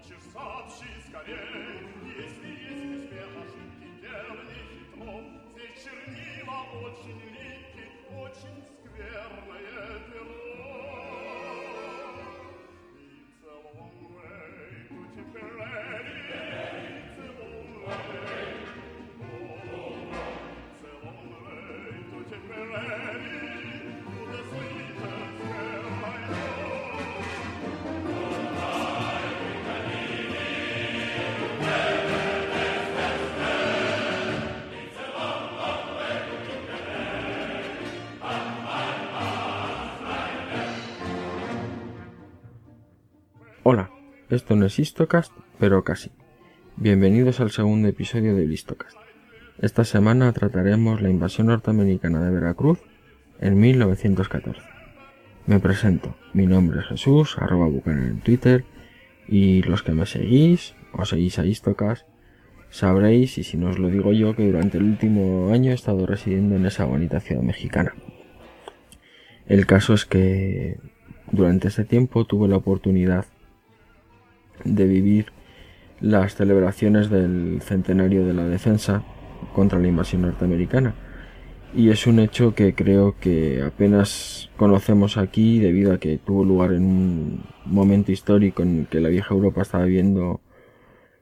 Хочешь, сообщи скорей, если есть успех ошибки, делай хитро. Здесь чернила очень липкие, очень скверное перо. Esto no es Histocast, pero casi. Bienvenidos al segundo episodio de Histocast. Esta semana trataremos la invasión norteamericana de Veracruz en 1914. Me presento, mi nombre es Jesús, arroba bucaner en Twitter, y los que me seguís o seguís a Histocast sabréis, y si no os lo digo yo, que durante el último año he estado residiendo en esa bonita ciudad mexicana. El caso es que durante ese tiempo tuve la oportunidad de vivir las celebraciones del centenario de la defensa contra la invasión norteamericana. Y es un hecho que creo que apenas conocemos aquí debido a que tuvo lugar en un momento histórico en que la vieja Europa estaba viviendo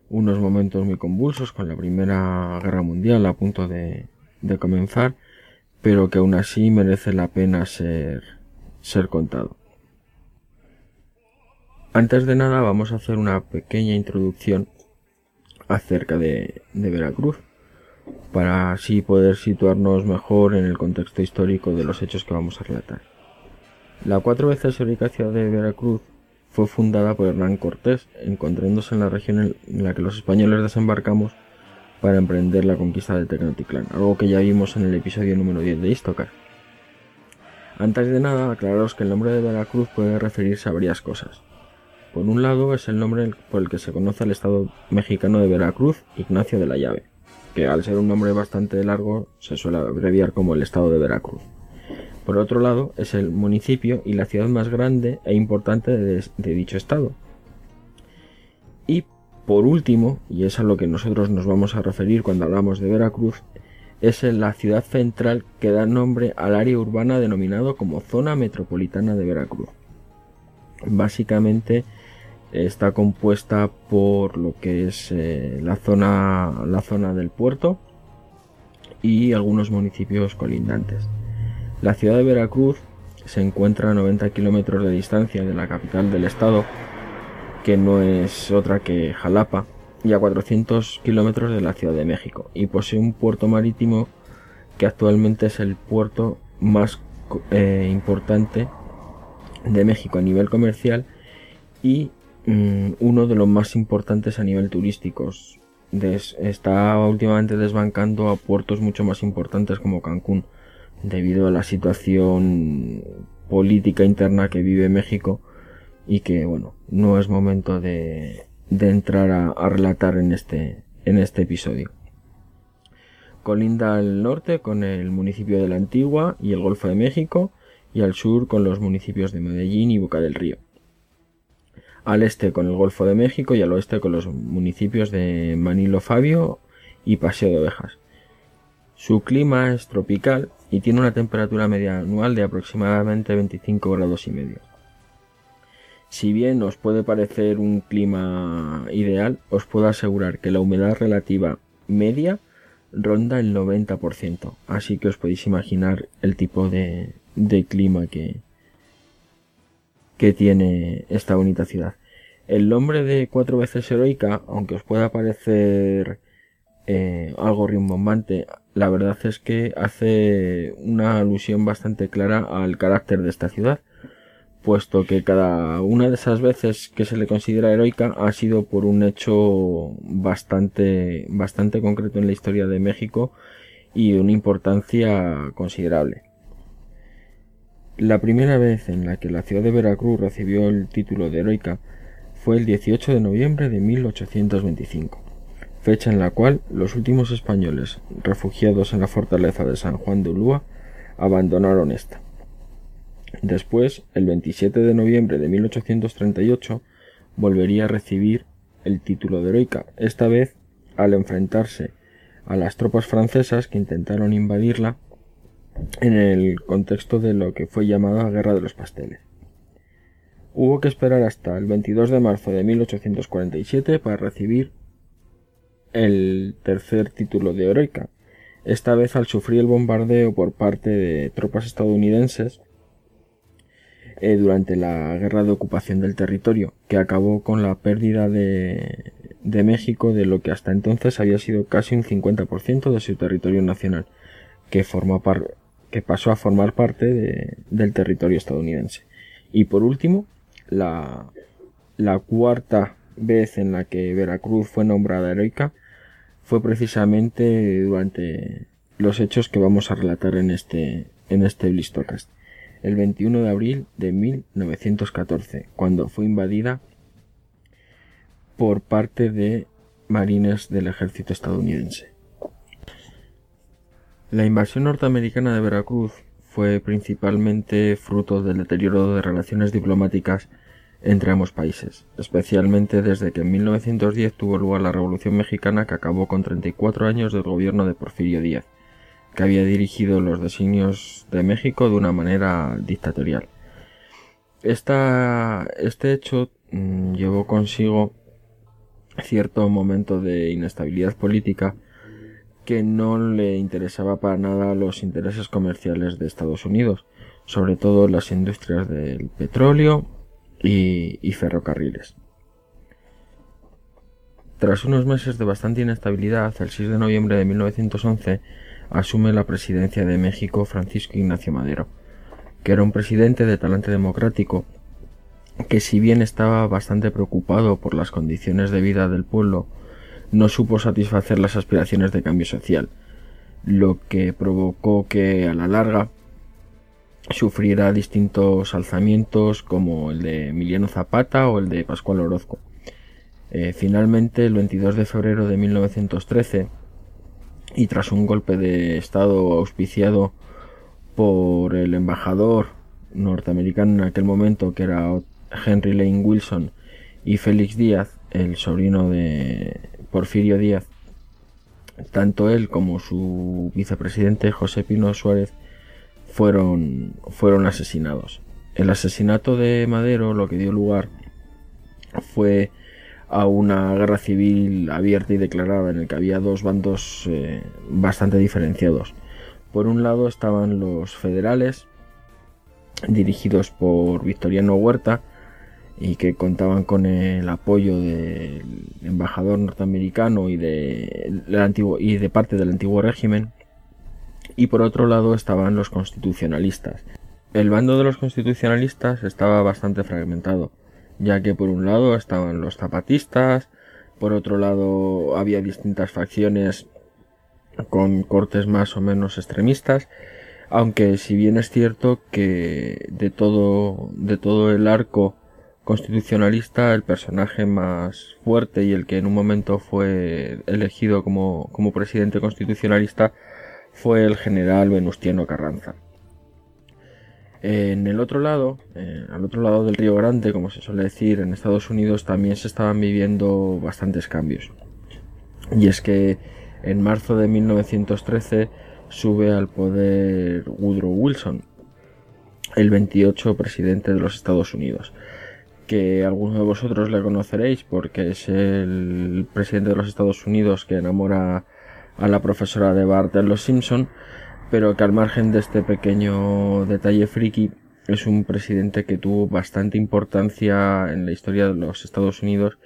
unos momentos muy convulsos con la Primera Guerra Mundial a punto de, de comenzar, pero que aún así merece la pena ser, ser contado. Antes de nada vamos a hacer una pequeña introducción acerca de, Veracruz para así poder situarnos mejor en el contexto histórico de los hechos que vamos a relatar. La cuatro veces heroica ciudad de Veracruz fue fundada por Hernán Cortés, encontrándose en la región en la que los españoles desembarcamos para emprender la conquista de Tenochtitlán, algo que ya vimos en el episodio número 10 de Istocar. Antes de nada, aclararos que el nombre de Veracruz puede referirse a varias cosas. Por un lado es el nombre por el que se conoce al estado mexicano de Veracruz, Ignacio de la Llave, que al ser un nombre bastante largo se suele abreviar como el estado de Veracruz. Por otro lado es el municipio y la ciudad más grande e importante de, de dicho estado. Y por último, y es a lo que nosotros nos vamos a referir cuando hablamos de Veracruz, es la ciudad central que da nombre al área urbana denominado como Zona Metropolitana de Veracruz. Básicamente está compuesta por lo que es eh, la zona la zona del puerto y algunos municipios colindantes. La ciudad de Veracruz se encuentra a 90 kilómetros de distancia de la capital del estado, que no es otra que Jalapa, y a 400 kilómetros de la Ciudad de México, y posee un puerto marítimo que actualmente es el puerto más eh, importante de México a nivel comercial y mm, uno de los más importantes a nivel turístico. Des, está últimamente desbancando a puertos mucho más importantes como Cancún debido a la situación política interna que vive México y que bueno no es momento de, de entrar a, relatar este en este episodio colinda al norte con el municipio de la Antigua y el Golfo de México y al sur con los municipios de Medellín y Boca del Río. Al este con el Golfo de México y al oeste con los municipios de Manilo Fabio y Paseo de Ovejas. Su clima es tropical y tiene una temperatura media anual de aproximadamente 25 grados y medio. Si bien os puede parecer un clima ideal, os puedo asegurar que la humedad relativa media ronda el 90%, así que os podéis imaginar el tipo de, de clima que, que tiene esta bonita ciudad. El nombre de cuatro veces heroica, aunque os pueda parecer eh, algo rimbombante, la verdad es que hace una alusión bastante clara al carácter de esta ciudad, puesto que cada una de esas veces que se le considera heroica ha sido por un hecho bastante, bastante concreto en la historia de México y de una importancia considerable. La primera vez en la que la ciudad de Veracruz recibió el título de heroica fue el 18 de noviembre de 1825, fecha en la cual los últimos españoles refugiados en la fortaleza de San Juan de Ulúa abandonaron esta. Después, el 27 de noviembre de 1838, volvería a recibir el título de heroica, esta vez al enfrentarse a las tropas francesas que intentaron invadirla en el contexto de lo que fue llamada Guerra de los Pasteles. Hubo que esperar hasta el 22 de marzo de 1847 para recibir el tercer título de heroica, esta vez al sufrir el bombardeo por parte de tropas estadounidenses eh, durante la guerra de ocupación del territorio, que acabó con la pérdida de, México de lo que hasta entonces había sido casi un 50% de su territorio nacional, que, forma que pasó a formar parte del territorio estadounidense. Y por último, la, la cuarta vez en la que Veracruz fue nombrada heroica fue precisamente durante los hechos que vamos a relatar en este, en este Blistocast. El 21 de abril de 1914, cuando fue invadida por parte de marines del ejército estadounidense. La invasión norteamericana de Veracruz fue principalmente fruto del deterioro de relaciones diplomáticas entre ambos países, especialmente desde que en 1910 tuvo lugar la Revolución Mexicana que acabó con 34 años del gobierno de Porfirio Díaz, que había dirigido los designios de México de una manera dictatorial. este hecho mm, llevó consigo cierto momento de inestabilidad política que no le interesaba para nada los intereses comerciales de Estados Unidos, sobre todo las industrias del petróleo y, ferrocarriles. Tras unos meses de bastante inestabilidad, el 6 de noviembre de 1911 asume la presidencia de México Francisco Ignacio Madero, que era un presidente de talante democrático que si bien estaba bastante preocupado por las condiciones de vida del pueblo, no supo satisfacer las aspiraciones de cambio social, lo que provocó que a la larga sufriera distintos alzamientos como el de Emiliano Zapata o el de Pascual Orozco. Eh, finalmente, el 22 de febrero de 1913, y tras un golpe de Estado auspiciado por el embajador norteamericano en aquel momento, que era Henry Lane Wilson, y Félix Díaz, el sobrino de Porfirio Díaz, tanto él como su vicepresidente José Pino Suárez fueron, fueron asesinados. El asesinato de Madero lo que dio lugar fue a una guerra civil abierta y declarada en el que había dos bandos eh, bastante diferenciados. Por un lado estaban los federales, dirigidos por Victoriano Huerta, y que contaban con el apoyo del embajador norteamericano y de, antiguo, y de parte del antiguo régimen, y por otro lado estaban los constitucionalistas. El bando de los constitucionalistas estaba bastante fragmentado, ya que por un lado estaban los zapatistas, por otro lado había distintas facciones con cortes más o menos extremistas, aunque si bien es cierto que de todo, de todo el arco constitucionalista el personaje más fuerte y el que en un momento fue elegido como, como presidente constitucionalista fue el general Venustiano Carranza. En el otro lado, eh, al otro lado del Río Grande, como se suele decir, en Estados Unidos también se estaban viviendo bastantes cambios. Y es que en marzo de 1913 sube al poder Woodrow Wilson, el 28 presidente de los Estados Unidos, que algunos de vosotros le conoceréis porque es el presidente de los Estados Unidos que enamora a la profesora de Bart en Los Simpson, pero que al margen de este pequeño detalle friki es un presidente que tuvo bastante importancia en la historia de los Estados Unidos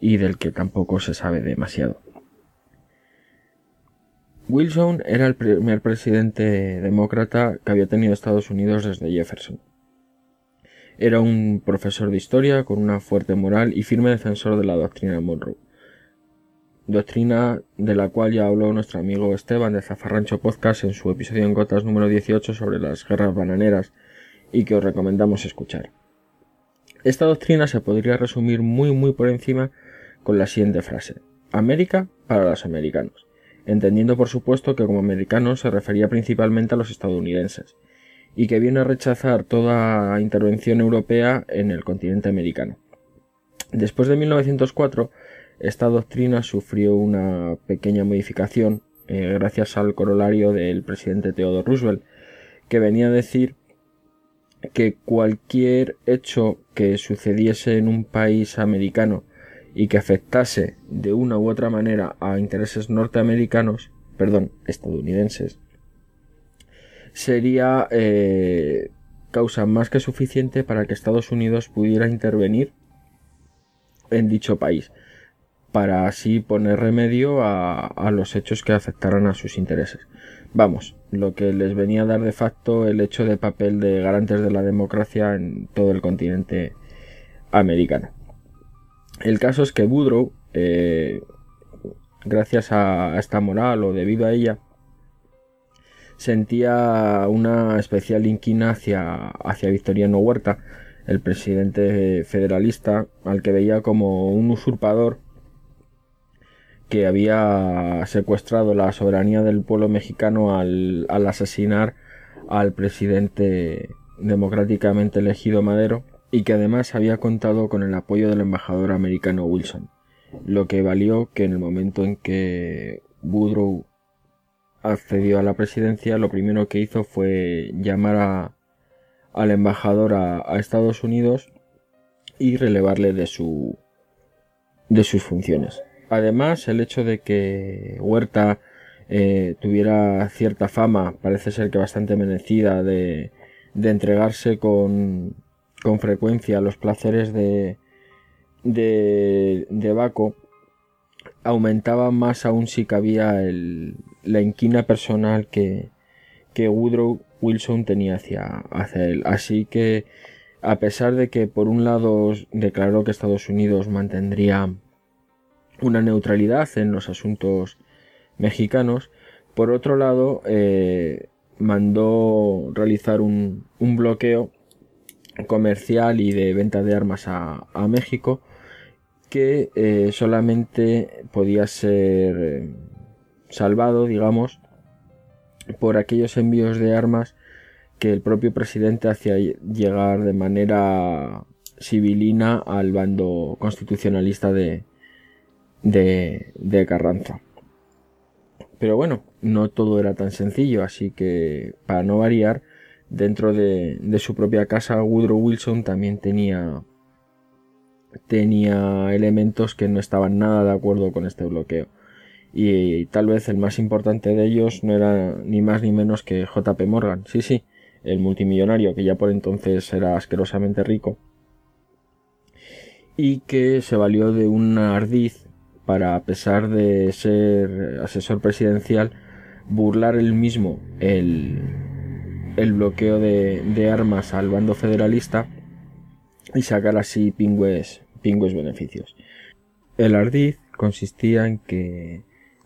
y del que tampoco se sabe demasiado. Wilson era el primer presidente demócrata que había tenido Estados Unidos desde Jefferson. Era un profesor de historia con una fuerte moral y firme defensor de la doctrina Monroe doctrina de la cual ya habló nuestro amigo Esteban de Zafarrancho Podcast en su episodio en Gotas número 18 sobre las guerras bananeras y que os recomendamos escuchar. Esta doctrina se podría resumir muy muy por encima con la siguiente frase. América para los americanos, entendiendo por supuesto que como americanos se refería principalmente a los estadounidenses, y que viene a rechazar toda intervención europea en el continente americano. Después de 1904, esta doctrina sufrió una pequeña modificación eh, gracias al corolario del presidente Theodore Roosevelt, que venía a decir que cualquier hecho que sucediese en un país americano y que afectase de una u otra manera a intereses norteamericanos, perdón, estadounidenses, sería eh, causa más que suficiente para que Estados Unidos pudiera intervenir en dicho país, para así poner remedio a, a los hechos que afectaran a sus intereses. Vamos, lo que les venía a dar de facto el hecho de papel de garantes de la democracia en todo el continente americano. El caso es que Woodrow, eh, gracias a esta moral o debido a ella, sentía una especial inquina hacia, hacia Victoriano Huerta, el presidente federalista, al que veía como un usurpador que había secuestrado la soberanía del pueblo mexicano al, asesinar al presidente democráticamente elegido Madero y que además había contado con el apoyo del embajador americano Wilson, lo que valió que en el momento en que Woodrow accedió a la presidencia, lo primero que hizo fue llamar al embajador a, a, Estados Unidos y relevarle de su de sus funciones. Además, el hecho de que Huerta eh, tuviera cierta fama, parece ser que bastante merecida, de, de entregarse con, con, frecuencia a los placeres de, de, de Baco, aumentaba más aún si cabía el, la inquina personal que, que Woodrow Wilson tenía hacia, hacia él. Así que, a pesar de que por un lado declaró que Estados Unidos mantendría una neutralidad en los asuntos mexicanos. Por otro lado, eh, mandó realizar un, bloqueo comercial y de venta de armas a, México que eh, solamente podía ser eh, salvado, digamos, por aquellos envíos de armas que el propio presidente hacía llegar de manera civilina al bando constitucionalista de, de, Carranza. Pero bueno, no todo era tan sencillo, así que para no variar, dentro de, su propia casa Woodrow Wilson también tenía tenía elementos que no estaban nada de acuerdo con este bloqueo. Y, tal vez el más importante de ellos no era ni más ni menos que JP Morgan. Sí, sí, el multimillonario que ya por entonces era asquerosamente rico. Y que se valió de un ardiz para, a pesar de ser asesor presidencial, burlar él mismo el, el bloqueo de, de, armas al bando federalista y sacar así pingües, pingües beneficios. El ardiz consistía en que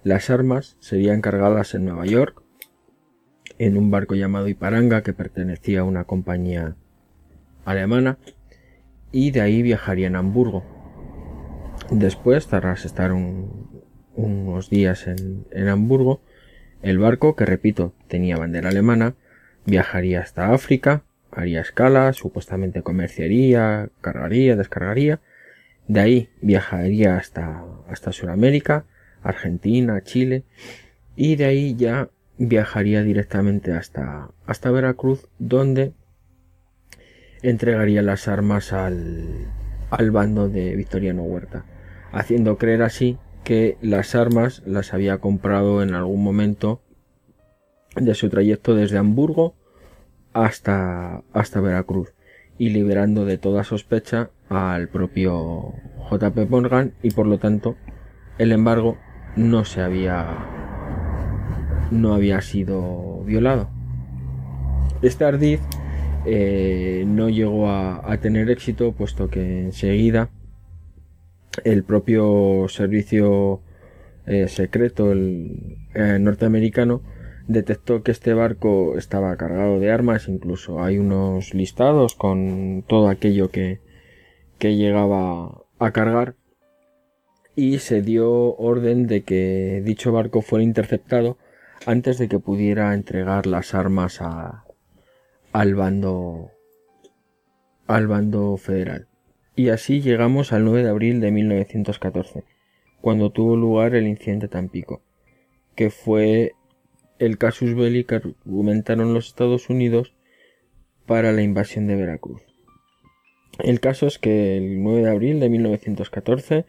las armas serían cargadas en Nueva York en un barco llamado Iparanga que pertenecía a una compañía alemana y de ahí viajarían a Hamburgo. Después, tras estar unos días en, Hamburgo, el barco, que repito, tenía bandera alemana, viajaría hasta África, haría escala, supuestamente comerciaría, cargaría, descargaría, de ahí viajaría hasta, hasta Sudamérica, Argentina, Chile, y de ahí ya viajaría directamente hasta, hasta Veracruz, donde entregaría las armas al, al bando de Victoriano Huerta haciendo creer así que las armas las había comprado en algún momento de su trayecto desde Hamburgo hasta, hasta Veracruz y liberando de toda sospecha al propio JP Morgan y por lo tanto el embargo no se había no había sido violado. Este ardiz eh, no llegó a, a tener éxito puesto que enseguida el propio servicio eh, secreto el, eh, norteamericano detectó que este barco estaba cargado de armas, incluso hay unos listados con todo aquello que, que llegaba a cargar y se dio orden de que dicho barco fuera interceptado antes de que pudiera entregar las armas a, al bando al bando federal. Y así llegamos al 9 de abril de 1914, cuando tuvo lugar el incidente Tampico, que fue el casus belli que argumentaron los Estados Unidos para la invasión de Veracruz. El caso es que el 9 de abril de 1914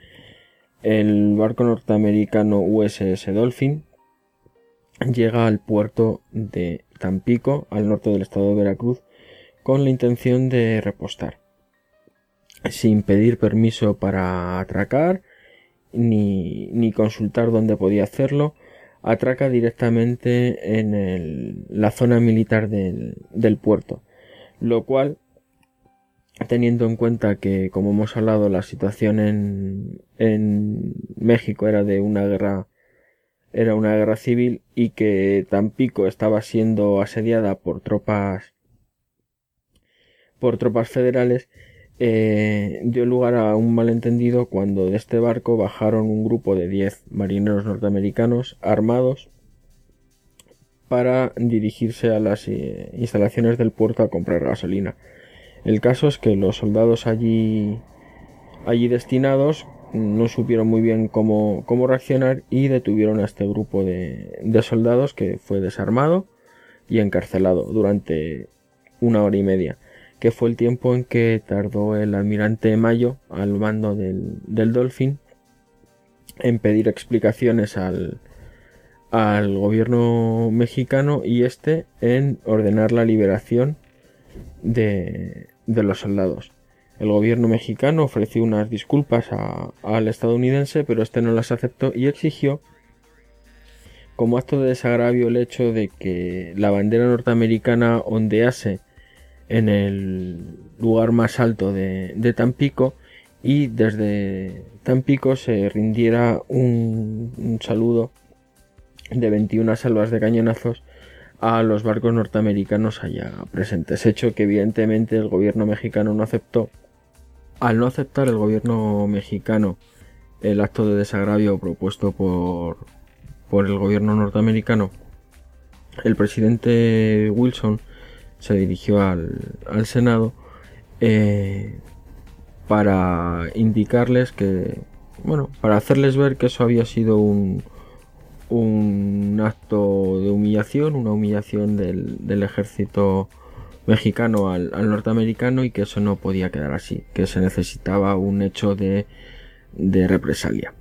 el barco norteamericano USS Dolphin llega al puerto de Tampico, al norte del estado de Veracruz, con la intención de repostar, sin pedir permiso para atracar ni, consultar dónde podía hacerlo, atraca directamente en la zona militar del, del puerto, lo cual teniendo en cuenta que, como hemos hablado, la situación en, México era de una guerra era una guerra civil y que Tampico estaba siendo asediada por tropas por tropas federales eh, dio lugar a un malentendido cuando de este barco bajaron un grupo de 10 marineros norteamericanos armados para dirigirse a las eh, instalaciones del puerto a comprar gasolina. El caso es que los soldados allí, allí destinados no supieron muy bien cómo, cómo reaccionar y detuvieron a este grupo de, de soldados que fue desarmado y encarcelado durante una hora y media que fue el tiempo en que tardó el almirante Mayo al mando del, del Dolphin en pedir explicaciones al, al gobierno mexicano y este en ordenar la liberación de, los soldados. El gobierno mexicano ofreció unas disculpas al estadounidense, pero este no las aceptó y exigió como acto de desagravio el hecho de que la bandera norteamericana ondease en el lugar más alto de, Tampico y desde Tampico se rindiera un, saludo de 21 salvas de cañonazos a los barcos norteamericanos allá presentes, hecho que evidentemente el gobierno mexicano no aceptó. Al no aceptar el gobierno mexicano el acto de desagravio propuesto por, por el gobierno norteamericano, el presidente Wilson se dirigió al, al Senado eh, para indicarles que, bueno, para hacerles ver que eso había sido un, un acto de humillación, una humillación del, del ejército mexicano al, al, norteamericano y que eso no podía quedar así, que se necesitaba un hecho de, de represalia.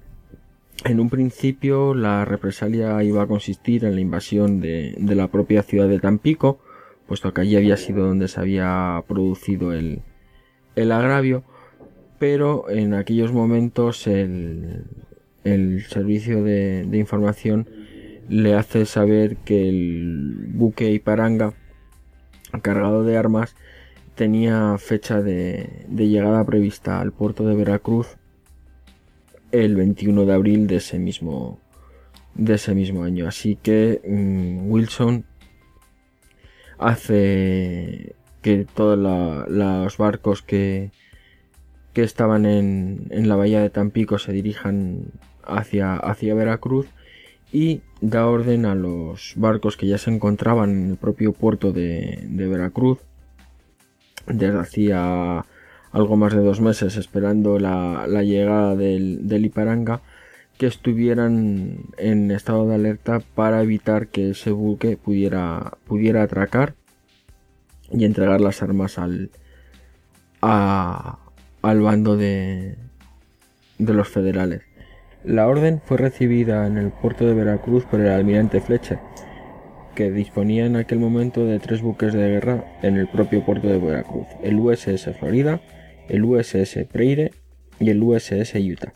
En un principio la represalia iba a consistir en la invasión de, de la propia ciudad de Tampico, puesto que allí había sido donde se había producido el, el agravio, pero en aquellos momentos el, el servicio de, información le hace saber que el buque Iparanga cargado de armas tenía fecha de, llegada prevista al puerto de Veracruz el 21 de abril de ese mismo de ese mismo año. Así que mmm, Wilson hace que todos los barcos que, que estaban en, en, la bahía de Tampico se dirijan hacia, hacia Veracruz y da orden a los barcos que ya se encontraban en el propio puerto de, Veracruz desde hacía algo más de dos meses esperando la, llegada del, del Iparanga que estuvieran en estado de alerta para evitar que ese buque pudiera, pudiera atracar y entregar las armas al, al bando de, de los federales. La orden fue recibida en el puerto de Veracruz por el almirante Fletcher, que disponía en aquel momento de tres buques de guerra en el propio puerto de Veracruz, el USS Florida, el USS Prairie y el USS Utah.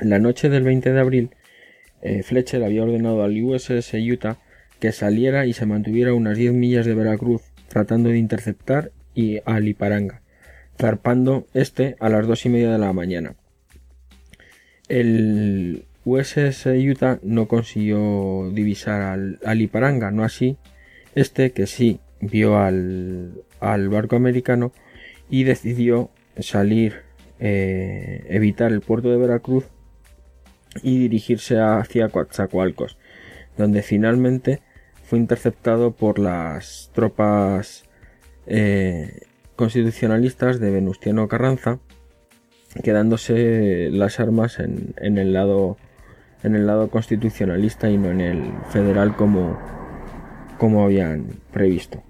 La noche del 20 de abril, eh, Fletcher había ordenado al USS Utah que saliera y se mantuviera a unas 10 millas de Veracruz, tratando de interceptar y a Liparanga, zarpando este a las dos y media de la mañana. El USS Utah no consiguió divisar al, a Liparanga, no así este que sí vio al, al barco americano y decidió salir, eh, evitar el puerto de Veracruz y dirigirse hacia Coatzacoalcos, donde finalmente fue interceptado por las tropas eh, constitucionalistas de Venustiano Carranza quedándose las armas en, el lado en el lado constitucionalista y no en el federal como, como habían previsto.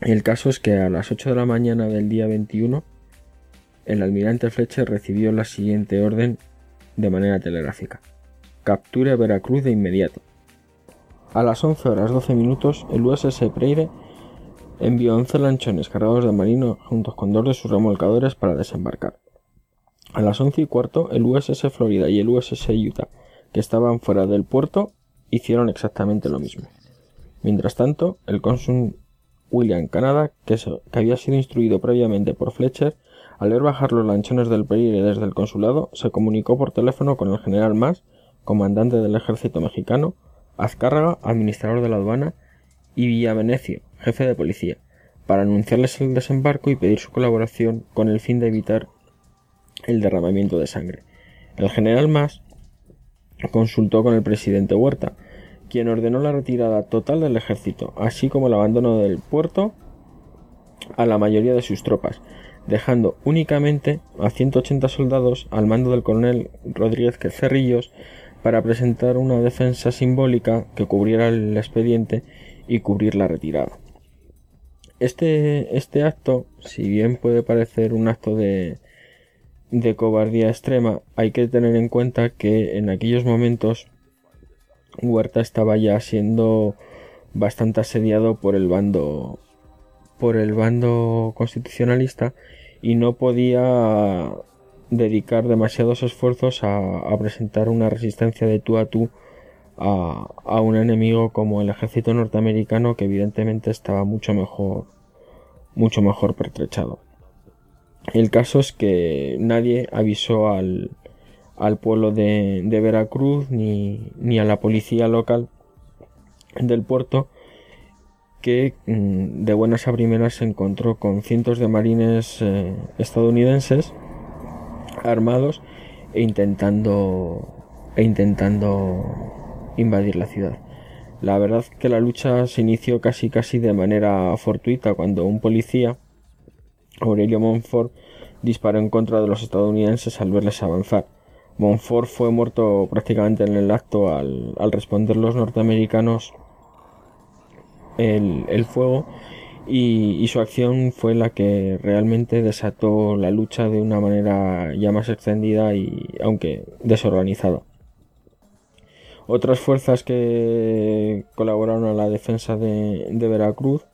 El caso es que a las 8 de la mañana del día 21 el almirante Fletcher recibió la siguiente orden de manera telegráfica. Capture Veracruz de inmediato. A las 11 horas 12 minutos, el USS Preyre envió 11 lanchones cargados de marino juntos con dos de sus remolcadores para desembarcar. A las 11 y cuarto, el USS Florida y el USS Utah, que estaban fuera del puerto, hicieron exactamente lo mismo. Mientras tanto, el cónsul William Canada, que, había sido instruido previamente por Fletcher, al ver bajar los lanchones del Pereire desde el consulado, se comunicó por teléfono con el general Mas, comandante del ejército mexicano, Azcárraga, administrador de la aduana, y Villavenecio, jefe de policía, para anunciarles el desembarco y pedir su colaboración con el fin de evitar el derramamiento de sangre. El general Mas consultó con el presidente Huerta, quien ordenó la retirada total del ejército, así como el abandono del puerto a la mayoría de sus tropas, dejando únicamente a 180 soldados al mando del coronel Rodríguez Cerrillos para presentar una defensa simbólica que cubriera el expediente y cubrir la retirada. Este, este acto, si bien puede parecer un acto de, de cobardía extrema, hay que tener en cuenta que en aquellos momentos Huerta estaba ya siendo bastante asediado por el bando por el bando constitucionalista y no podía dedicar demasiados esfuerzos a, presentar una resistencia de tú a tú a, un enemigo como el ejército norteamericano que evidentemente estaba mucho mejor mucho mejor pertrechado. El caso es que nadie avisó al, al pueblo de, de Veracruz ni, ni, a la policía local del puerto que mm, de buenas a primeras se encontró con cientos de marines eh, estadounidenses armados e intentando e intentando invadir la ciudad. La verdad que la lucha se inició casi casi de manera fortuita cuando un policía, Aurelio Montfort, disparó en contra de los estadounidenses al verles avanzar. Montfort fue muerto prácticamente en el acto al, al responder los norteamericanos el, fuego y, su acción fue la que realmente desató la lucha de una manera ya más extendida y aunque desorganizada. Otras fuerzas que colaboraron a la defensa de, Veracruz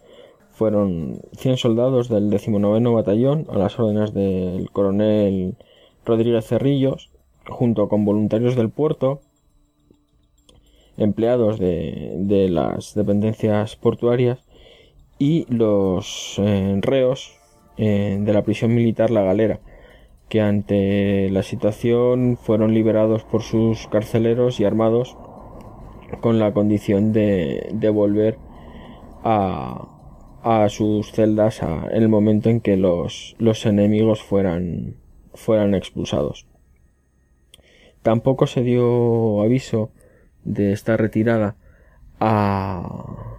fueron 100 soldados del 19 Batallón a las órdenes del coronel Rodríguez Cerrillos, junto con voluntarios del puerto, empleados de, las dependencias portuarias y los eh, reos eh, de la prisión militar La Galera, que ante la situación fueron liberados por sus carceleros y armados con la condición de, de volver a, a, sus celdas en el momento en que los, los enemigos fueran, fueran expulsados. Tampoco se dio aviso de esta retirada a,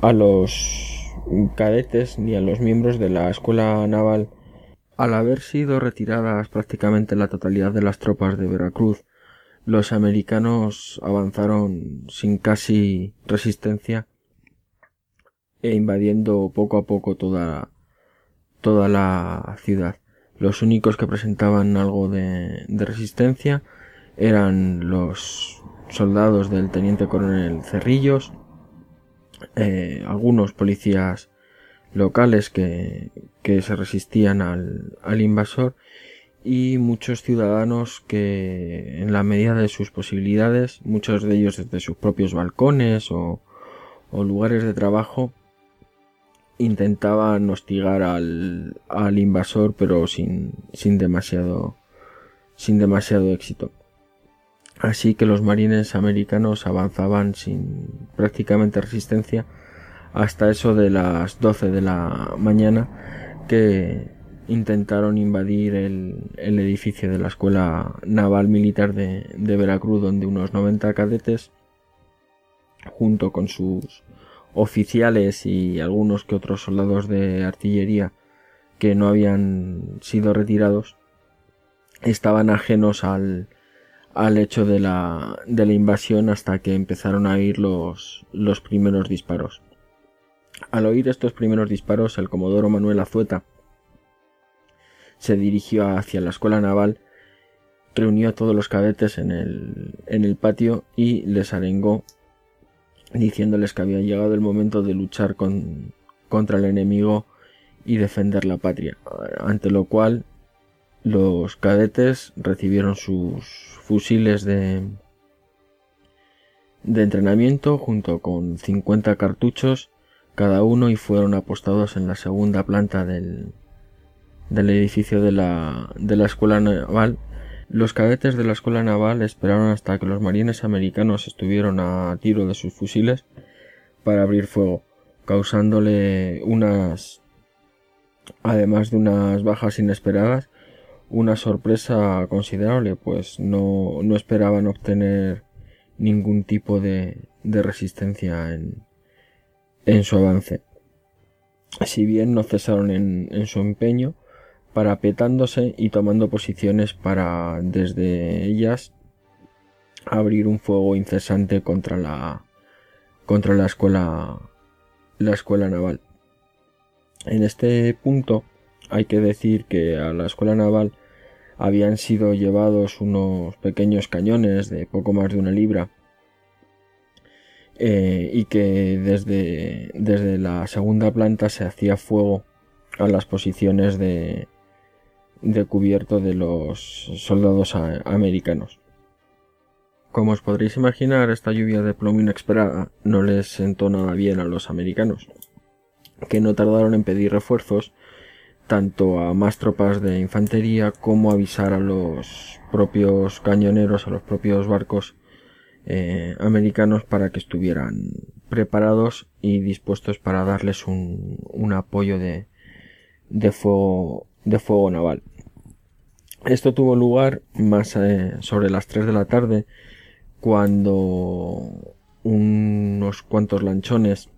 a los cadetes ni a los miembros de la escuela naval al haber sido retiradas prácticamente la totalidad de las tropas de Veracruz, los americanos avanzaron sin casi resistencia e invadiendo poco a poco toda, toda la ciudad. Los únicos que presentaban algo de, resistencia eran los soldados del teniente coronel Cerrillos, eh, algunos policías locales que, se resistían al, invasor y muchos ciudadanos que en la medida de sus posibilidades, muchos de ellos desde sus propios balcones o, lugares de trabajo, intentaban hostigar al, al invasor pero sin, sin demasiado sin demasiado éxito. Así que los marines americanos avanzaban sin prácticamente resistencia hasta eso de las 12 de la mañana que intentaron invadir el, edificio de la Escuela Naval Militar de, de, Veracruz donde unos 90 cadetes junto con sus oficiales y algunos que otros soldados de artillería que no habían sido retirados estaban ajenos al, al hecho de la, de la invasión hasta que empezaron a oír los, los primeros disparos. Al oír estos primeros disparos, el comodoro Manuel Azueta se dirigió hacia la escuela naval, reunió a todos los cadetes en el, en el patio y les arengó diciéndoles que había llegado el momento de luchar con, contra el enemigo y defender la patria, ante lo cual los cadetes recibieron sus fusiles de, de entrenamiento junto con 50 cartuchos cada uno y fueron apostados en la segunda planta del, del edificio de la, de la escuela naval. Los cadetes de la escuela naval esperaron hasta que los marines americanos estuvieron a tiro de sus fusiles para abrir fuego, causándole unas, además de unas bajas inesperadas, una sorpresa considerable, pues no, no esperaban obtener ningún tipo de, de resistencia en, en su avance. Si bien no cesaron en, en su empeño, parapetándose y tomando posiciones para desde ellas abrir un fuego incesante contra la contra la escuela la escuela naval. En este punto hay que decir que a la escuela naval habían sido llevados unos pequeños cañones de poco más de una libra eh, y que desde, desde la segunda planta se hacía fuego a las posiciones de, de cubierto de los soldados americanos. Como os podréis imaginar, esta lluvia de plomo inesperada no les sentó nada bien a los americanos, que no tardaron en pedir refuerzos tanto a más tropas de infantería como avisar a los propios cañoneros, a los propios barcos eh, americanos para que estuvieran preparados y dispuestos para darles un, apoyo de fuego naval. Esto tuvo lugar más eh, sobre las 3 de la tarde cuando unos cuantos lanchones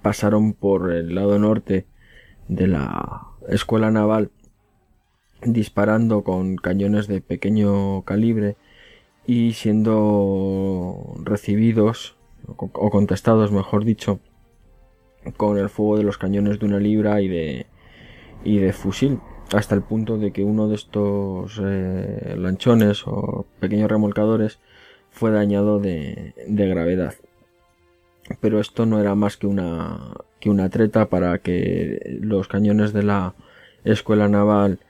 pasaron por el lado norte de la escuela naval disparando con cañones de pequeño calibre y siendo recibidos o contestados mejor dicho con el fuego de los cañones de una libra y de y de fusil hasta el punto de que uno de estos eh, lanchones o pequeños remolcadores fue dañado de, gravedad. Pero esto no era más que una, que una treta para que los cañones de la escuela naval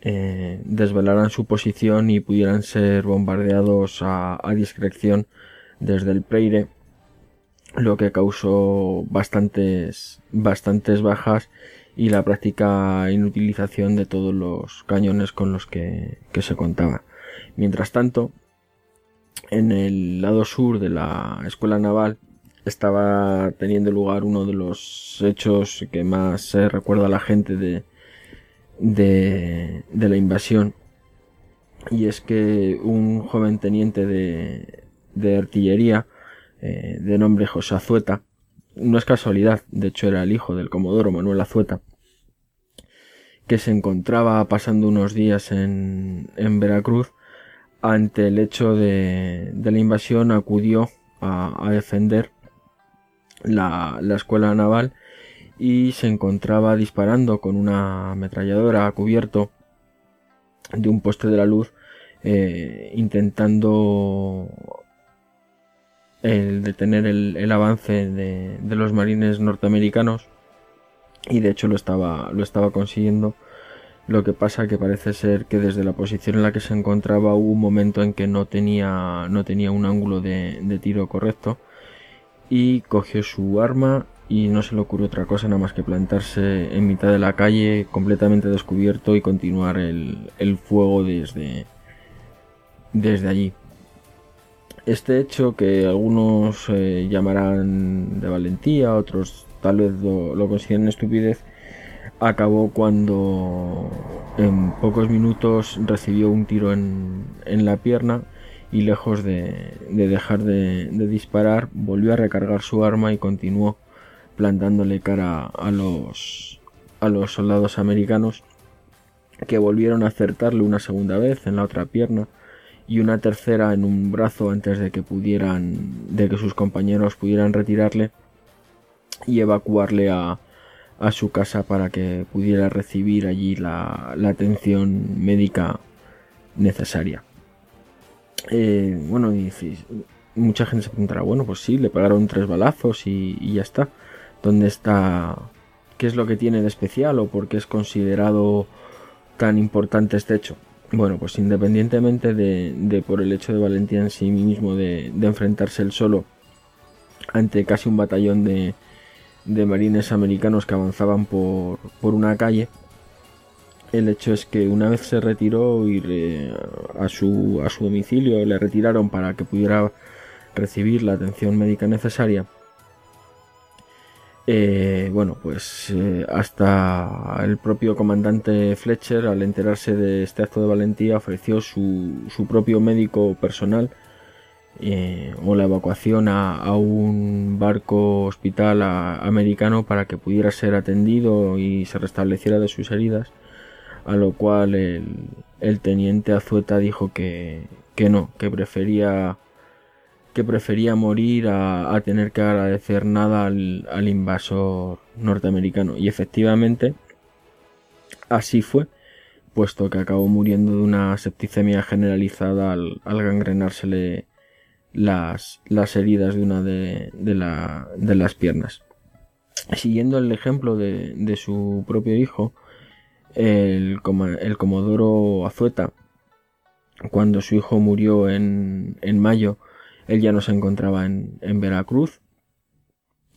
eh, desvelaran su posición y pudieran ser bombardeados a, discreción desde el Preire, lo que causó bastantes, bastantes bajas y la práctica inutilización de todos los cañones con los que, que se contaba. Mientras tanto, en el lado sur de la escuela naval estaba teniendo lugar uno de los hechos que más se recuerda a la gente de, de, la invasión. Y es que un joven teniente de, de artillería eh, de nombre José Azueta, no es casualidad, de hecho era el hijo del comodoro Manuel Azueta, que se encontraba pasando unos días en, en Veracruz, ante el hecho de, de la invasión acudió a, defender la, escuela naval y se encontraba disparando con una ametralladora a cubierto de un poste de la luz eh, intentando el detener el, avance de, de, los marines norteamericanos. Y de hecho lo estaba lo estaba consiguiendo. Lo que pasa que parece ser que desde la posición en la que se encontraba hubo un momento en que no tenía no tenía un ángulo de, de tiro correcto. Y cogió su arma y no se le ocurrió otra cosa nada más que plantarse en mitad de la calle completamente descubierto y continuar el, fuego desde, desde allí. Este hecho que algunos eh, llamarán de valentía, otros tal vez lo, consideren estupidez, acabó cuando en pocos minutos recibió un tiro en, en la pierna y lejos de, dejar de, disparar volvió a recargar su arma y continuó plantándole cara a los, a los soldados americanos que volvieron a acertarle una segunda vez en la otra pierna y una tercera en un brazo antes de que pudieran, de que sus compañeros pudieran retirarle y evacuarle a, a su casa para que pudiera recibir allí la, la atención médica necesaria. Eh, bueno, y, mucha gente se preguntará, bueno, pues sí, le pegaron tres balazos y, ya está. ¿Dónde está? ¿Qué es lo que tiene de especial o por qué es considerado tan importante este hecho? Bueno, pues independientemente de, por el hecho de valentía en sí mismo de, enfrentarse él solo ante casi un batallón de, marines americanos que avanzaban por, una calle, el hecho es que una vez se retiró y a, su, a su domicilio le retiraron para que pudiera recibir la atención médica necesaria, eh, bueno, pues eh, hasta el propio comandante Fletcher, al enterarse de este acto de valentía, ofreció su, su propio médico personal eh, o la evacuación a, un barco hospital americano para que pudiera ser atendido y se restableciera de sus heridas, a lo cual el, el teniente Azueta dijo que, que no, que prefería que prefería morir a, tener que agradecer nada al, invasor norteamericano. Y efectivamente, así fue, puesto que acabó muriendo de una septicemia generalizada al, gangrenársele las, heridas de una de, de, las piernas. Siguiendo el ejemplo de, su propio hijo, el, el comodoro Azueta, cuando su hijo murió en, en mayo, él ya no se encontraba en, Veracruz,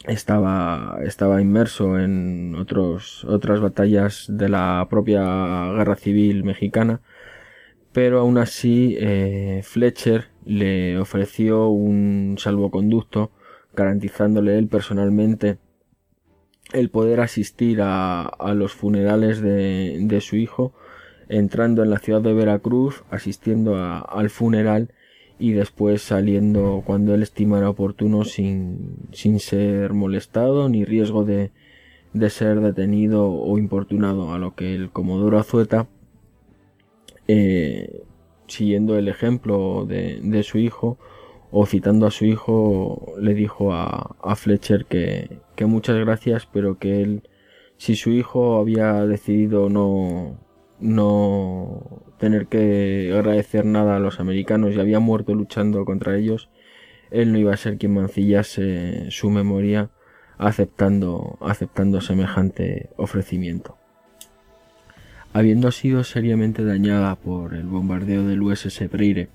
estaba, estaba inmerso en otros, otras batallas de la propia guerra civil mexicana, pero aún así eh, Fletcher le ofreció un salvoconducto garantizándole él personalmente el poder asistir a, a los funerales de, de, su hijo, entrando en la ciudad de Veracruz, asistiendo al funeral y después saliendo cuando él estimara oportuno sin, sin ser molestado ni riesgo de, de, ser detenido o importunado, a lo que el Comodoro Azueta, eh, siguiendo el ejemplo de, de, su hijo o citando a su hijo, le dijo a, a Fletcher que, que muchas gracias, pero que él, si su hijo había decidido no, no tener que agradecer nada a los americanos y había muerto luchando contra ellos, él no iba a ser quien mancillase su memoria aceptando, aceptando semejante ofrecimiento. Habiendo sido seriamente dañada por el bombardeo del USS Breire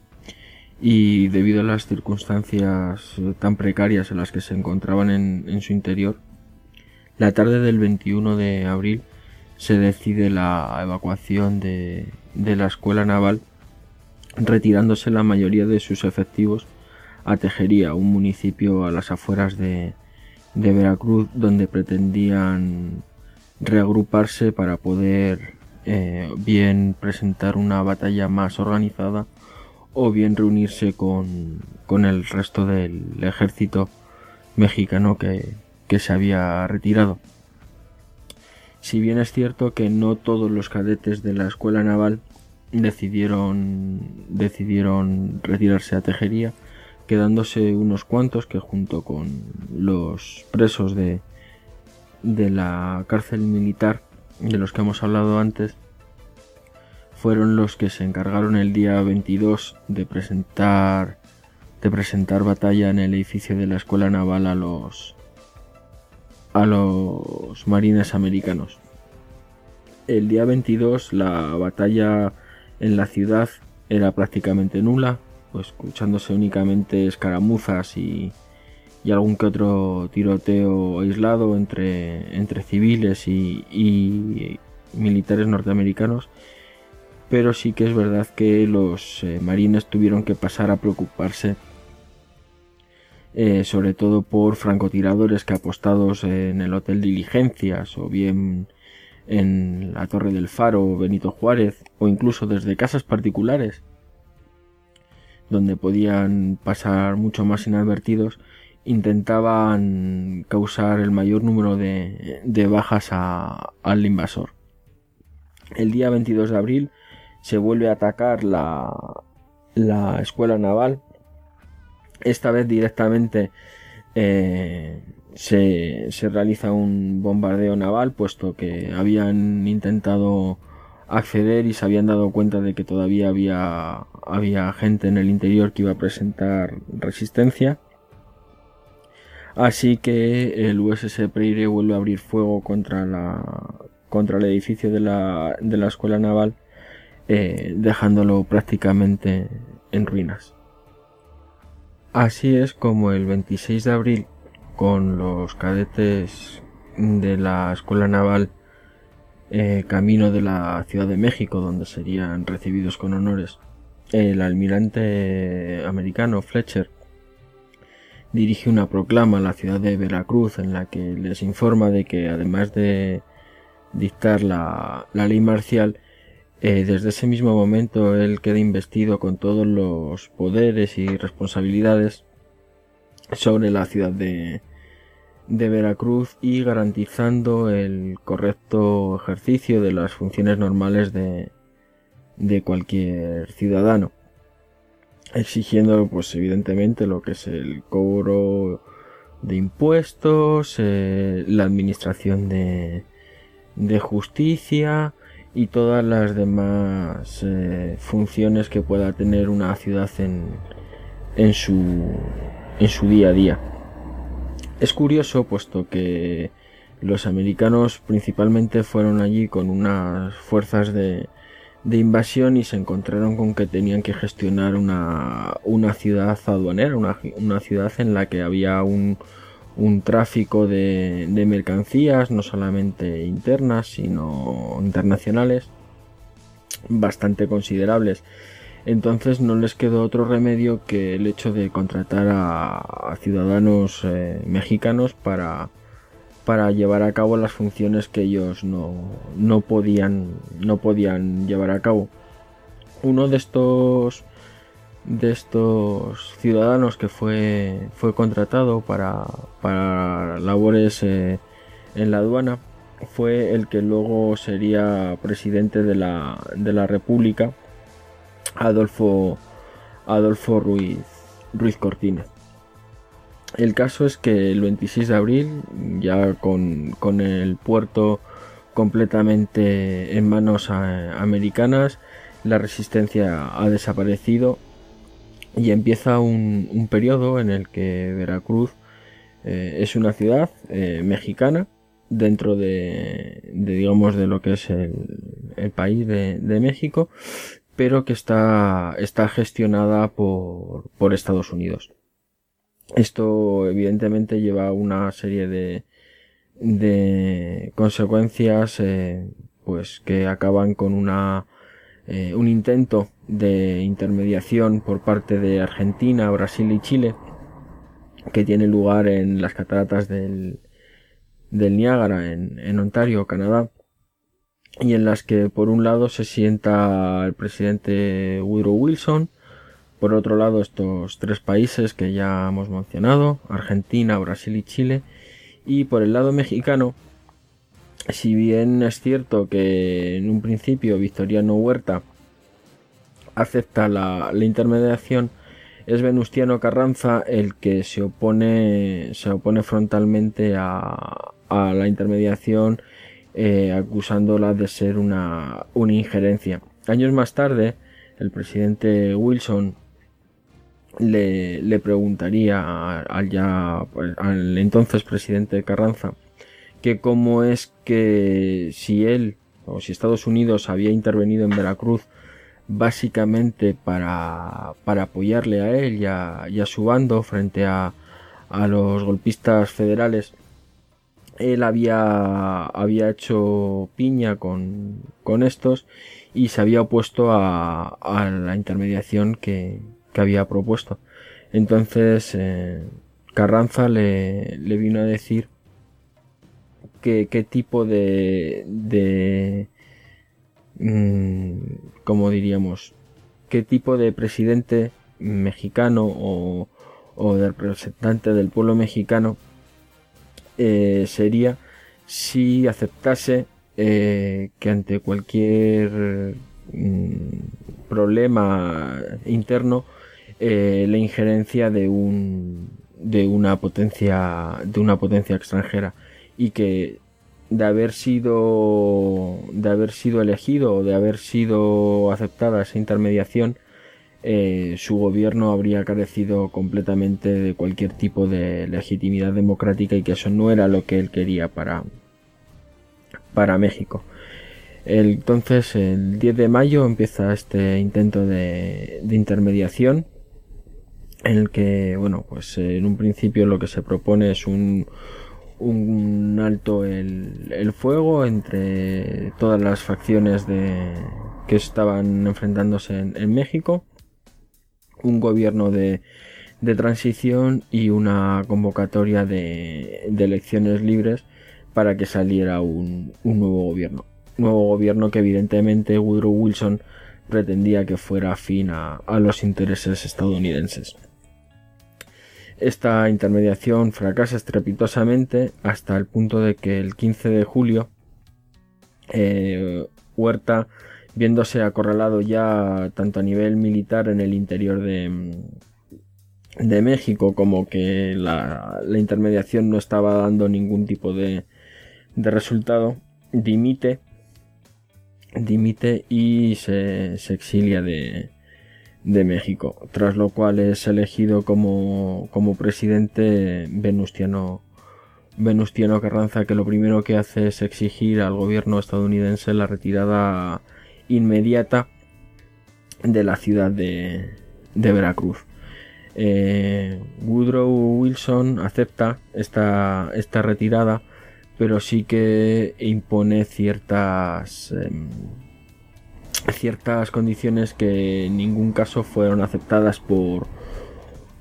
y debido a las circunstancias tan precarias en las que se encontraban en, en su interior, la tarde del 21 de abril se decide la evacuación de, la escuela naval, retirándose la mayoría de sus efectivos a Tejería, un municipio a las afueras de, Veracruz, donde pretendían reagruparse para poder eh, bien presentar una batalla más organizada o bien reunirse con, con el resto del ejército mexicano que se había retirado. Si bien es cierto que no todos los cadetes de la escuela naval decidieron, decidieron retirarse a Tejería, quedándose unos cuantos que junto con los presos de, de la cárcel militar de los que hemos hablado antes, fueron los que se encargaron el día 22 de presentar de presentar batalla en el edificio de la escuela naval a los a los marines americanos. El día 22 la batalla en la ciudad era prácticamente nula, pues escuchándose únicamente escaramuzas y, algún que otro tiroteo aislado entre, civiles y, y, militares norteamericanos. Pero sí que es verdad que los eh, marines tuvieron que pasar a preocuparse eh, sobre todo por francotiradores que apostados en el Hotel Diligencias o bien en la Torre del Faro Benito Juárez o incluso desde casas particulares donde podían pasar mucho más inadvertidos intentaban causar el mayor número de, bajas al invasor. El día 22 de abril se vuelve a atacar la, la escuela naval. Esta vez directamente eh, se, se, realiza un bombardeo naval, puesto que habían intentado acceder y se habían dado cuenta de que todavía había, había gente en el interior que iba a presentar resistencia. Así que el USS Prairie vuelve a abrir fuego contra, la, contra el edificio de la, de la escuela naval, eh, dejándolo prácticamente en ruinas. Así es como el 26 de abril, con los cadetes de la escuela naval eh, camino de la Ciudad de México, donde serían recibidos con honores, el almirante americano Fletcher dirige una proclama a la ciudad de Veracruz en la que les informa de que además de dictar la, ley marcial, eh, desde ese mismo momento él queda investido con todos los poderes y responsabilidades sobre la ciudad de, de Veracruz y garantizando el correcto ejercicio de las funciones normales de, de cualquier ciudadano exigiendo pues evidentemente lo que es el cobro de impuestos, eh, la administración de, de, justicia y todas las demás eh, funciones que pueda tener una ciudad en, en, su, en su día a día. Es curioso puesto que los americanos principalmente fueron allí con unas fuerzas de, invasión y se encontraron con que tenían que gestionar una, una ciudad aduanera, una, una, ciudad en la que había un, un tráfico de, mercancías, no solamente internas, sino internacionales, bastante considerables. Entonces no les quedó otro remedio que el hecho de contratar a, ciudadanos eh, mexicanos para, para llevar a cabo las funciones que ellos no, no, podían, no podían llevar a cabo. Uno de estos de estos ciudadanos que fue, fue contratado para, para labores eh, en la aduana fue el que luego sería presidente de la, de la República, Adolfo, Adolfo Ruiz, Ruiz Cortines. El caso es que el 26 de abril, ya con, el puerto completamente en manos eh, americanas, la resistencia ha desaparecido y empieza un, periodo en el que Veracruz eh, es una ciudad eh, mexicana dentro de, digamos de lo que es el, país de, México pero que está, está gestionada por, por Estados Unidos. Esto evidentemente lleva una serie de, de consecuencias eh, pues que acaban con una eh, un intento de intermediación por parte de Argentina, Brasil y Chile que tiene lugar en las cataratas del, del Niágara en, en Ontario, Canadá y en las que por un lado se sienta el presidente Woodrow Wilson por otro lado, estos tres países que ya hemos mencionado, Argentina, Brasil y Chile. Y por el lado mexicano, si bien es cierto que en un principio Victoriano Huerta acepta la, intermediación, es Venustiano Carranza el que se opone, se opone frontalmente a, la intermediación, eh, acusándola de ser una, una injerencia. Años más tarde, el presidente Wilson le, le preguntaría al ya pues, al entonces presidente Carranza que cómo es que si él o si Estados Unidos había intervenido en Veracruz básicamente para, para apoyarle a él y a, y a su bando frente a, a, los golpistas federales él había, había hecho piña con, con estos y se había opuesto a, a la intermediación que, que había propuesto. Entonces eh, Carranza le, le, vino a decir que qué tipo de, de mmm, como diríamos, qué tipo de presidente mexicano o, o de representante del pueblo mexicano eh, sería si aceptase eh, que ante cualquier mm, problema interno eh, la injerencia de un de una potencia de una potencia extranjera y que de haber sido de haber sido elegido o de haber sido aceptada esa intermediación eh, su gobierno habría carecido completamente de cualquier tipo de legitimidad democrática y que eso no era lo que él quería para para México. Entonces el 10 de mayo empieza este intento de, de intermediación en el que bueno pues en un principio lo que se propone es un un alto el, fuego entre todas las facciones de, que estaban enfrentándose en, México, un gobierno de, transición y una convocatoria de, elecciones libres para que saliera un, nuevo gobierno. Nuevo gobierno que evidentemente Woodrow Wilson pretendía que fuera afín a, a los intereses estadounidenses. Esta intermediación fracasa estrepitosamente hasta el punto de que el 15 de julio eh, Huerta, viéndose acorralado ya tanto a nivel militar en el interior de, de México como que la, intermediación no estaba dando ningún tipo de, de resultado, dimite, dimite y se exilia de, de México, tras lo cual es elegido como, como presidente Venustiano, Venustiano Carranza, que lo primero que hace es exigir al gobierno estadounidense la retirada inmediata de la ciudad de, Veracruz. Eh, Woodrow Wilson acepta esta, esta retirada, pero sí que impone ciertas... Em, ciertas condiciones que en ningún caso fueron aceptadas por,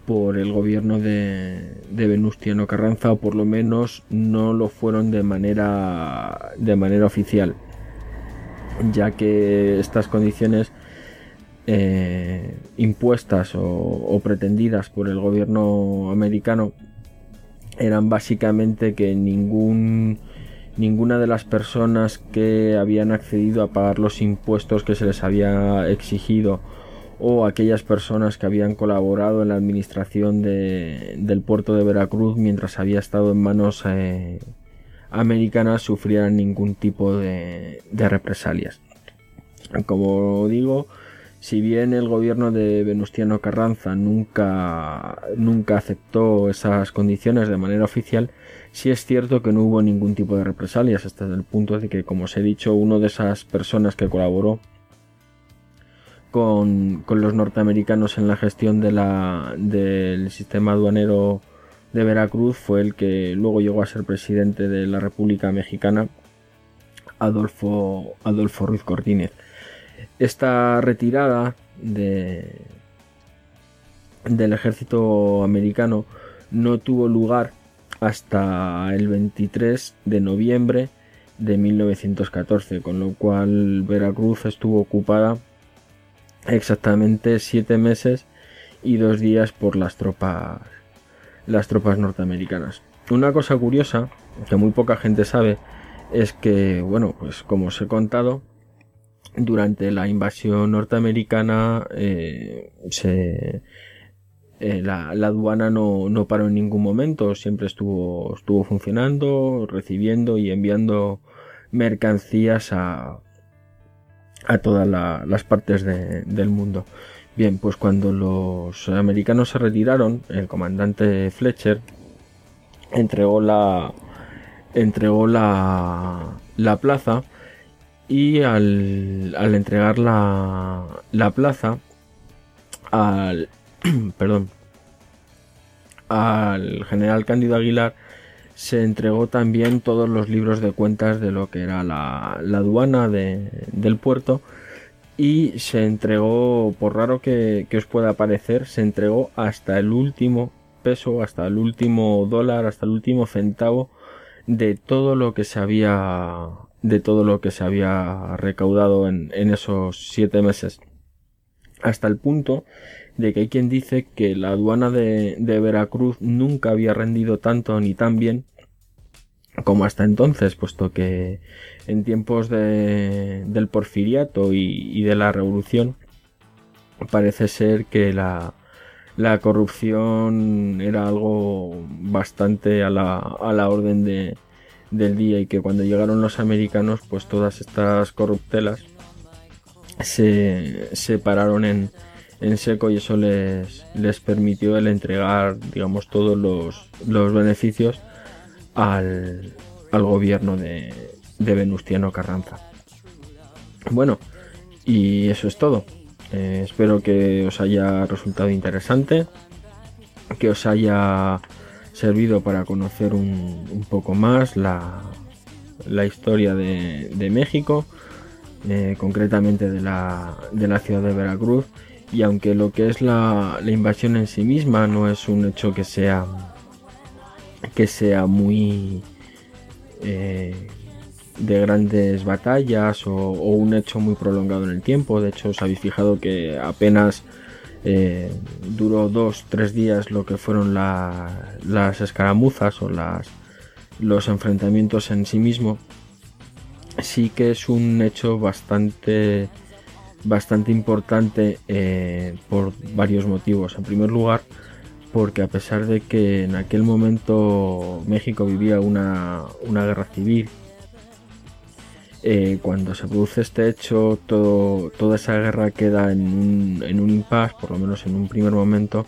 por el gobierno de, de, Venustiano Carranza o por lo menos no lo fueron de manera de manera oficial ya que estas condiciones eh, impuestas o, pretendidas por el gobierno americano eran básicamente que ningún ninguna de las personas que habían accedido a pagar los impuestos que se les había exigido o aquellas personas que habían colaborado en la administración del puerto de Veracruz mientras había estado en manos eh, americanas sufrieran ningún tipo de represalias. Como digo, si bien el gobierno de Venustiano Carranza nunca, nunca aceptó esas condiciones de manera oficial, sí es cierto que no hubo ningún tipo de represalias hasta el punto de que, como os he dicho, uno de esas personas que colaboró con, con los norteamericanos en la gestión de la, del sistema aduanero de Veracruz fue el que luego llegó a ser presidente de la República Mexicana, Adolfo, Adolfo Ruiz Cortínez. Esta retirada de, del ejército americano no tuvo lugar hasta el 23 de noviembre de 1914, con lo cual Veracruz estuvo ocupada exactamente siete meses y dos días por las tropas las tropas norteamericanas. Una cosa curiosa que muy poca gente sabe es que, bueno, pues como os he contado, durante la invasión norteamericana eh, eh, la, aduana no, no, paró en ningún momento, siempre estuvo, estuvo funcionando, recibiendo y enviando mercancías a, a todas las partes del mundo. Bien, pues cuando los americanos se retiraron, el comandante Fletcher entregó la entregó la, la plaza y al, al entregar la, la plaza al perdón al general Cándido Aguilar se entregó también todos los libros de cuentas de lo que era la, la aduana de, del puerto y se entregó, por raro que, os pueda parecer, se entregó hasta el último peso, hasta el último dólar, hasta el último centavo de todo lo que se había de todo lo que se había recaudado en, esos siete meses. Hasta el punto de que hay quien dice que la aduana de, Veracruz nunca había rendido tanto ni tan bien como hasta entonces, puesto que en tiempos de, del porfiriato y, de la revolución parece ser que la, la corrupción era algo bastante a la, a la orden de, del día y que cuando llegaron los americanos pues todas estas corruptelas se, se pararon en, en seco y eso les, les permitió el entregar digamos todos los, los beneficios al, al gobierno de, de, Venustiano Carranza. Bueno, y eso es todo. Eh, espero que os haya resultado interesante, que os haya servido para conocer un, poco más la, la historia de, de México, eh, concretamente de la, de la ciudad de Veracruz. Y aunque lo que es la, la invasión en sí misma no es un hecho que sea que sea muy eh, de grandes batallas o, un hecho muy prolongado en el tiempo. De hecho, os habéis fijado que apenas eh, duró dos, tres días lo que fueron las escaramuzas o los enfrentamientos en sí mismo. Sí que es un hecho bastante bastante importante eh, por varios motivos. En primer lugar, porque a pesar de que en aquel momento México vivía una, guerra civil, eh, cuando se produce este hecho, todo, toda esa guerra queda en un, en un impasse, por lo menos en un primer momento,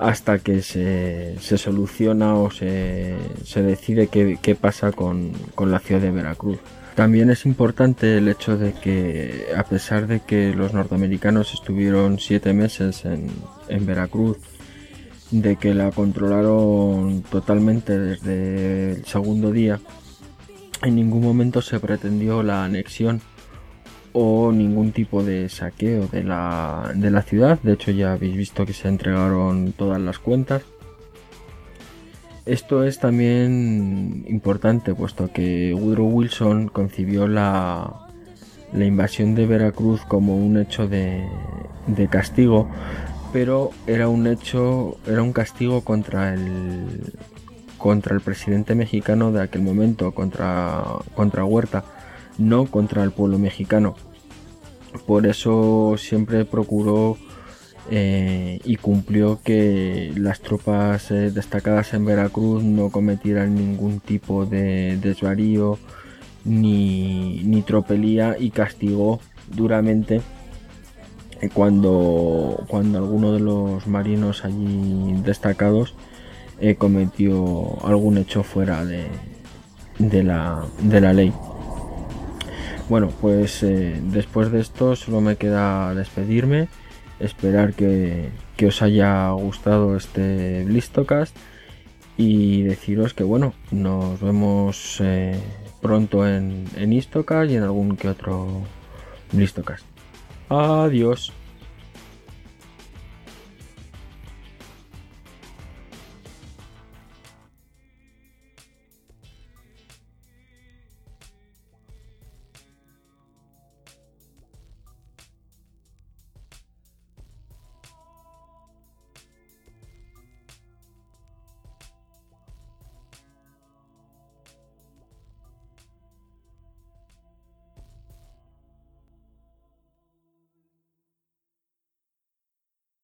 hasta que se, soluciona o se, decide qué, pasa con, la ciudad de Veracruz. También es importante el hecho de que, a pesar de que los norteamericanos estuvieron siete meses en, en Veracruz, de que la controlaron totalmente desde el segundo día. En ningún momento se pretendió la anexión o ningún tipo de saqueo de la, de la ciudad. De hecho ya habéis visto que se entregaron todas las cuentas. Esto es también importante puesto que Woodrow Wilson concibió la, la invasión de Veracruz como un hecho de, de castigo pero era un hecho, era un castigo contra el contra el presidente mexicano de aquel momento, contra, contra Huerta, no contra el pueblo mexicano. Por eso siempre procuró eh, y cumplió que las tropas eh, destacadas en Veracruz no cometieran ningún tipo de desvarío ni, ni tropelía y castigó duramente cuando, cuando alguno de los marinos allí destacados eh, cometió algún hecho fuera de, de, la, de la ley. Bueno, pues eh, después de esto solo me queda despedirme, esperar que, que os haya gustado este Blistocast y deciros que bueno, nos vemos eh, pronto en, en Istocast y en algún que otro Blistocast. Adiós.